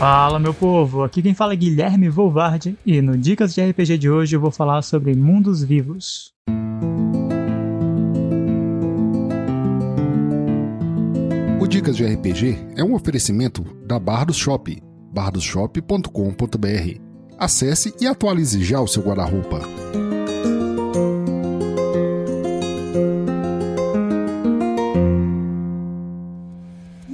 Fala meu povo, aqui quem fala é Guilherme Volvardi e no Dicas de RPG de hoje eu vou falar sobre mundos vivos. O Dicas de RPG é um oferecimento da Bardos Shop, bardosshop.com.br. Acesse e atualize já o seu guarda-roupa.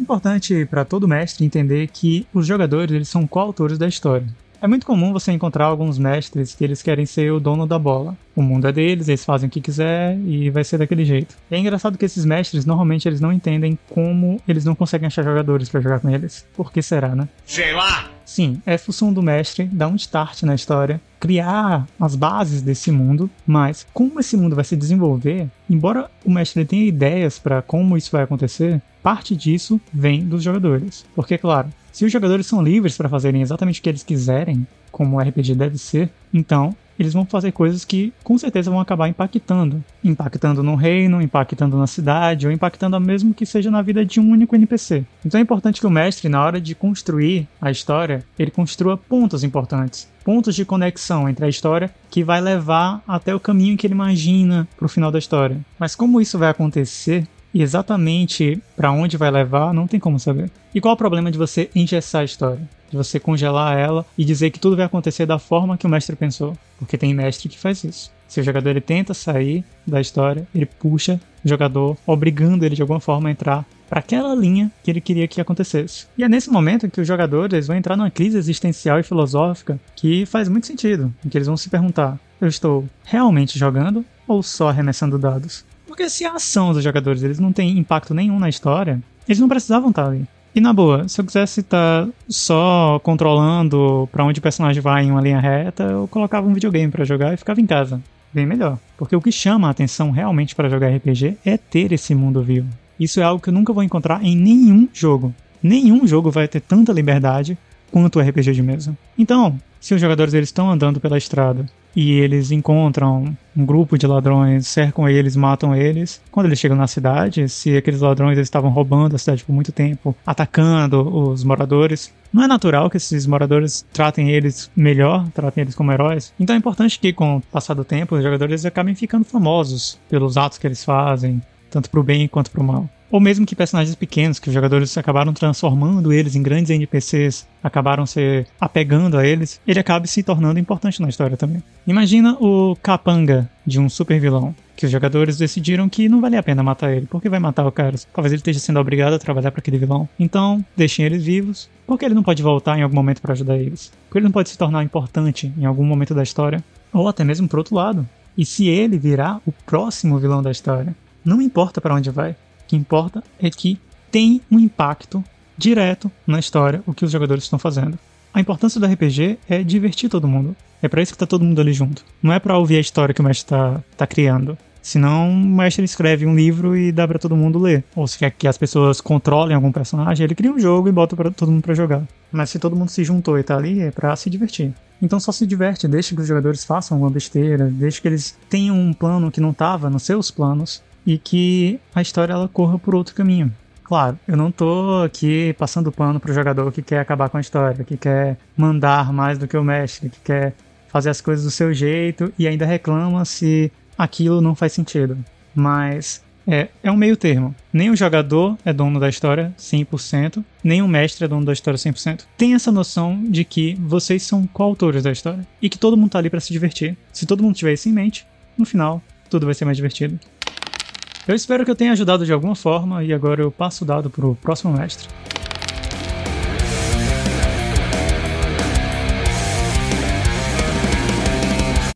Importante para todo mestre entender que os jogadores eles são coautores da história. É muito comum você encontrar alguns mestres que eles querem ser o dono da bola. O mundo é deles, eles fazem o que quiser e vai ser daquele jeito. é engraçado que esses mestres normalmente eles não entendem como eles não conseguem achar jogadores para jogar com eles. Por que será, né? Sei lá. Sim, é função do mestre dar um start na história, criar as bases desse mundo, mas como esse mundo vai se desenvolver, embora o mestre tenha ideias para como isso vai acontecer, parte disso vem dos jogadores. Porque, claro, se os jogadores são livres para fazerem exatamente o que eles quiserem, como o RPG deve ser, então eles vão fazer coisas que com certeza vão acabar impactando. Impactando no reino, impactando na cidade, ou impactando mesmo que seja na vida de um único NPC. Então é importante que o mestre, na hora de construir a história, ele construa pontos importantes. Pontos de conexão entre a história que vai levar até o caminho que ele imagina para o final da história. Mas como isso vai acontecer, e exatamente para onde vai levar, não tem como saber. E qual é o problema de você engessar a história? De você congelar ela e dizer que tudo vai acontecer da forma que o mestre pensou? Porque tem mestre que faz isso. Se o jogador ele tenta sair da história, ele puxa o jogador, obrigando ele de alguma forma a entrar para aquela linha que ele queria que acontecesse. E é nesse momento que os jogadores vão entrar numa crise existencial e filosófica que faz muito sentido, em que eles vão se perguntar: eu estou realmente jogando ou só arremessando dados? Porque se a ação dos jogadores eles não tem impacto nenhum na história, eles não precisavam estar ali. E na boa, se eu quisesse estar só controlando para onde o personagem vai em uma linha reta, eu colocava um videogame para jogar e ficava em casa. Bem melhor. Porque o que chama a atenção realmente para jogar RPG é ter esse mundo vivo. Isso é algo que eu nunca vou encontrar em nenhum jogo. Nenhum jogo vai ter tanta liberdade quanto o RPG de mesa. Então, se os jogadores eles estão andando pela estrada e eles encontram um grupo de ladrões, cercam eles, matam eles. Quando eles chegam na cidade, se aqueles ladrões estavam roubando a cidade por muito tempo, atacando os moradores, não é natural que esses moradores tratem eles melhor, tratem eles como heróis. Então é importante que, com o passar do tempo, os jogadores acabem ficando famosos pelos atos que eles fazem, tanto pro bem quanto pro mal. Ou mesmo que personagens pequenos, que os jogadores acabaram transformando eles em grandes NPCs, acabaram se apegando a eles, ele acaba se tornando importante na história também. Imagina o capanga de um super vilão, que os jogadores decidiram que não valia a pena matar ele. Por que vai matar o cara? Talvez ele esteja sendo obrigado a trabalhar para aquele vilão. Então, deixem eles vivos. Por que ele não pode voltar em algum momento para ajudar eles? Porque ele não pode se tornar importante em algum momento da história? Ou até mesmo pro outro lado. E se ele virar o próximo vilão da história? Não importa para onde vai. Que importa é que tem um impacto direto na história o que os jogadores estão fazendo. A importância do RPG é divertir todo mundo. É para isso que tá todo mundo ali junto. Não é para ouvir a história que o mestre tá, tá criando. Senão o mestre escreve um livro e dá para todo mundo ler. Ou se quer que as pessoas controlem algum personagem, ele cria um jogo e bota para todo mundo para jogar. Mas se todo mundo se juntou e tá ali, é para se divertir. Então só se diverte, deixa que os jogadores façam alguma besteira, deixa que eles tenham um plano que não tava nos seus planos e que a história ela corra por outro caminho. Claro, eu não tô aqui passando pano pro jogador que quer acabar com a história, que quer mandar mais do que o mestre, que quer fazer as coisas do seu jeito e ainda reclama se aquilo não faz sentido. Mas é, é um meio termo. Nem o jogador é dono da história 100%, nem o mestre é dono da história 100%. Tem essa noção de que vocês são coautores da história e que todo mundo tá ali para se divertir. Se todo mundo tiver isso em mente, no final tudo vai ser mais divertido. Eu espero que eu tenha ajudado de alguma forma e agora eu passo o dado pro próximo mestre.